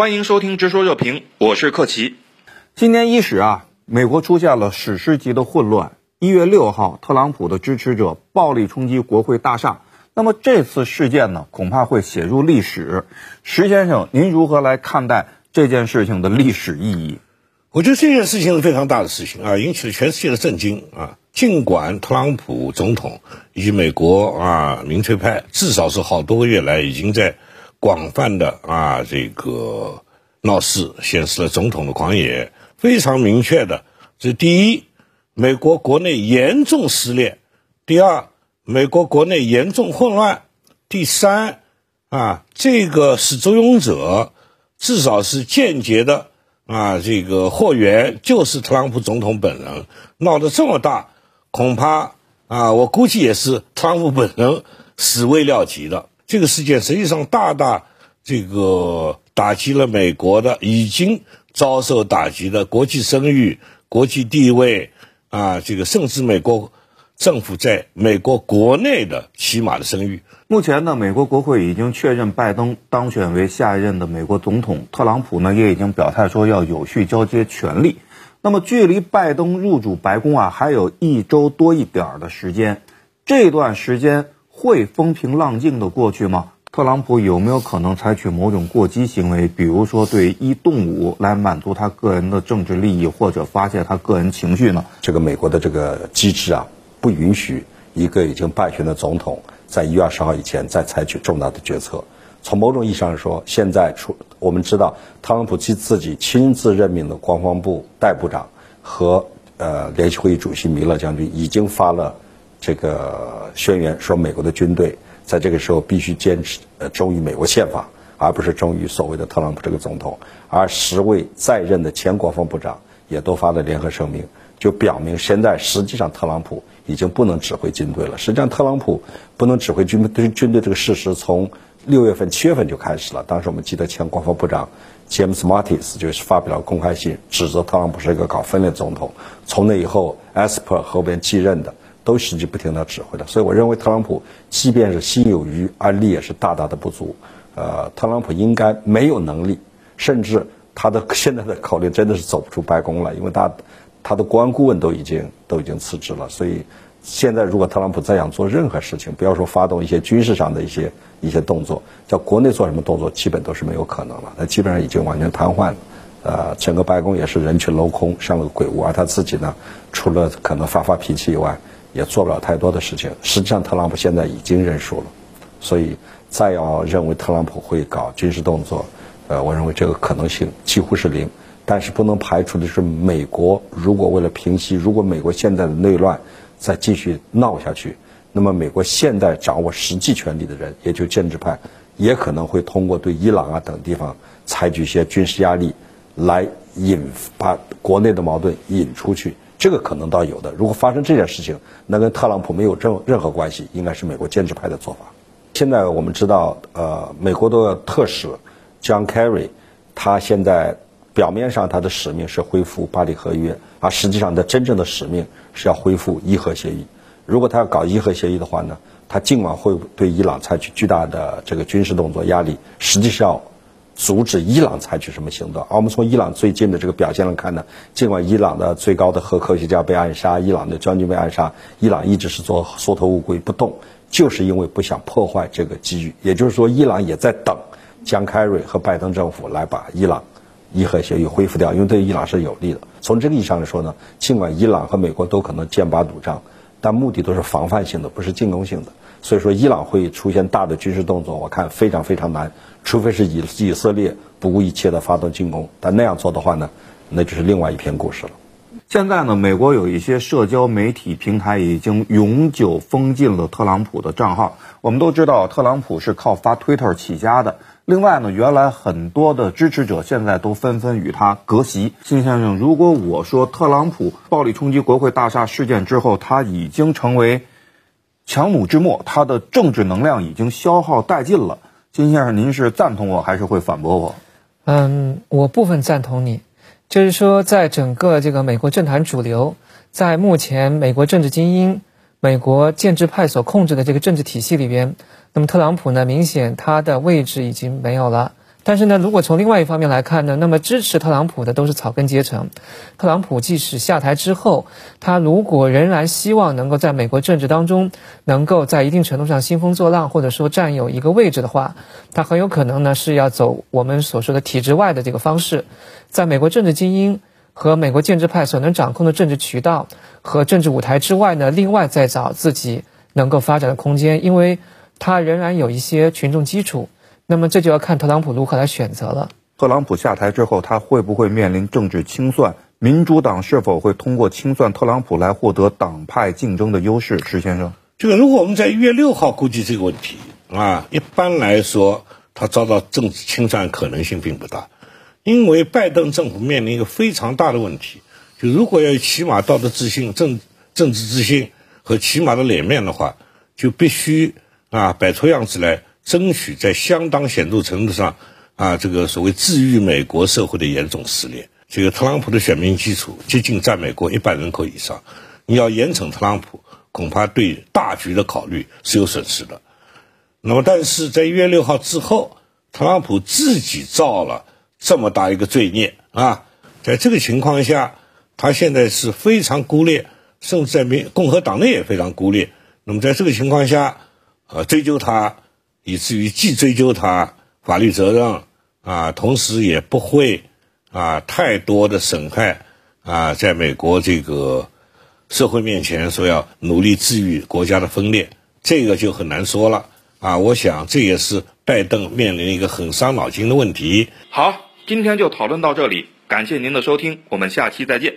欢迎收听《直说热评》，我是克奇。今年伊始啊，美国出现了史诗级的混乱。一月六号，特朗普的支持者暴力冲击国会大厦。那么这次事件呢，恐怕会写入历史。石先生，您如何来看待这件事情的历史意义？我觉得这件事情是非常大的事情啊，引起了全世界的震惊啊。尽管特朗普总统以及美国啊民粹派，至少是好多个月来已经在。广泛的啊，这个闹事显示了总统的狂野，非常明确的。这第一，美国国内严重撕裂；第二，美国国内严重混乱；第三，啊，这个始作俑者至少是间接的啊，这个货源就是特朗普总统本人。闹得这么大，恐怕啊，我估计也是特朗普本人始未料及的。这个事件实际上大大这个打击了美国的已经遭受打击的国际声誉、国际地位啊，这个甚至美国政府在美国国内的起码的声誉。目前呢，美国国会已经确认拜登当选为下一任的美国总统，特朗普呢也已经表态说要有序交接权力。那么，距离拜登入主白宫啊，还有一周多一点儿的时间，这段时间。会风平浪静的过去吗？特朗普有没有可能采取某种过激行为，比如说对一动武来满足他个人的政治利益，或者发泄他个人情绪呢？这个美国的这个机制啊，不允许一个已经败选的总统在一月二十号以前再采取重大的决策。从某种意义上说，现在出我们知道，特朗普其自己亲自任命的国防部代部长和呃联席会议主席米勒将军已经发了。这个宣言说，美国的军队在这个时候必须坚持呃忠于美国宪法，而不是忠于所谓的特朗普这个总统。而十位在任的前国防部长也都发了联合声明，就表明现在实际上特朗普已经不能指挥军队了。实际上，特朗普不能指挥军队军队这个事实从六月份、七月份就开始了。当时我们记得前国防部长詹姆斯·马蒂斯就是发表了公开信，指责特朗普是一个搞分裂总统。从那以后，埃斯珀后边继任的。都实际不停的指挥的，所以我认为特朗普即便是心有余而力也是大大的不足。呃，特朗普应该没有能力，甚至他的现在的考虑真的是走不出白宫了，因为他他的国安顾问都已经都已经辞职了。所以现在如果特朗普再想做任何事情，不要说发动一些军事上的一些一些动作，叫国内做什么动作，基本都是没有可能了。他基本上已经完全瘫痪了。呃，整个白宫也是人去楼空，像个鬼屋。而他自己呢，除了可能发发脾气以外，也做不了太多的事情。实际上，特朗普现在已经认输了，所以再要认为特朗普会搞军事动作，呃，我认为这个可能性几乎是零。但是不能排除的是，美国如果为了平息，如果美国现在的内乱再继续闹下去，那么美国现在掌握实际权力的人，也就建制派，也可能会通过对伊朗啊等地方采取一些军事压力，来引把国内的矛盾引出去。这个可能倒有的。如果发生这件事情，那跟特朗普没有任任何关系，应该是美国建制派的做法。现在我们知道，呃，美国的特使 John Kerry，他现在表面上他的使命是恢复巴黎合约，而实际上他真正的使命是要恢复伊核协议。如果他要搞伊核协议的话呢，他尽管会对伊朗采取巨大的这个军事动作压力，实际上。阻止伊朗采取什么行动？而我们从伊朗最近的这个表现来看呢，尽管伊朗的最高的核科学家被暗杀，伊朗的将军被暗杀，伊朗一直是做缩头乌龟不动，就是因为不想破坏这个机遇。也就是说，伊朗也在等江凯瑞和拜登政府来把伊朗伊核协议恢复掉，因为对伊朗是有利的。从这个意义上来说呢，尽管伊朗和美国都可能剑拔弩张，但目的都是防范性的，不是进攻性的。所以说，伊朗会出现大的军事动作，我看非常非常难，除非是以以色列不顾一切的发动进攻。但那样做的话呢，那就是另外一篇故事了。现在呢，美国有一些社交媒体平台已经永久封禁了特朗普的账号。我们都知道，特朗普是靠发 Twitter 起家的。另外呢，原来很多的支持者现在都纷纷与他隔席。金先生，如果我说特朗普暴力冲击国会大厦事件之后，他已经成为。强弩之末，他的政治能量已经消耗殆尽了。金先生，您是赞同我还是会反驳我？嗯，我部分赞同你，就是说，在整个这个美国政坛主流，在目前美国政治精英、美国建制派所控制的这个政治体系里边，那么特朗普呢，明显他的位置已经没有了。但是呢，如果从另外一方面来看呢，那么支持特朗普的都是草根阶层。特朗普即使下台之后，他如果仍然希望能够在美国政治当中能够在一定程度上兴风作浪，或者说占有一个位置的话，他很有可能呢是要走我们所说的体制外的这个方式，在美国政治精英和美国建制派所能掌控的政治渠道和政治舞台之外呢，另外再找自己能够发展的空间，因为他仍然有一些群众基础。那么这就要看特朗普如何来选择了。特朗普下台之后，他会不会面临政治清算？民主党是否会通过清算特朗普来获得党派竞争的优势？石先生，这个如果我们在一月六号估计这个问题啊，一般来说他遭到政治清算可能性并不大，因为拜登政府面临一个非常大的问题，就如果要起码道德自信、政政治自信和起码的脸面的话，就必须啊摆出样子来。争取在相当显著程度上，啊，这个所谓治愈美国社会的严重撕裂。这个特朗普的选民基础接近占美国一半人口以上，你要严惩特朗普，恐怕对大局的考虑是有损失的。那么，但是在一月六号之后，特朗普自己造了这么大一个罪孽啊，在这个情况下，他现在是非常孤立，甚至在民共和党内也非常孤立。那么，在这个情况下，呃，追究他。以至于既追究他法律责任啊，同时也不会啊太多的损害啊，在美国这个社会面前说要努力治愈国家的分裂，这个就很难说了啊。我想这也是拜登面临一个很伤脑筋的问题。好，今天就讨论到这里，感谢您的收听，我们下期再见。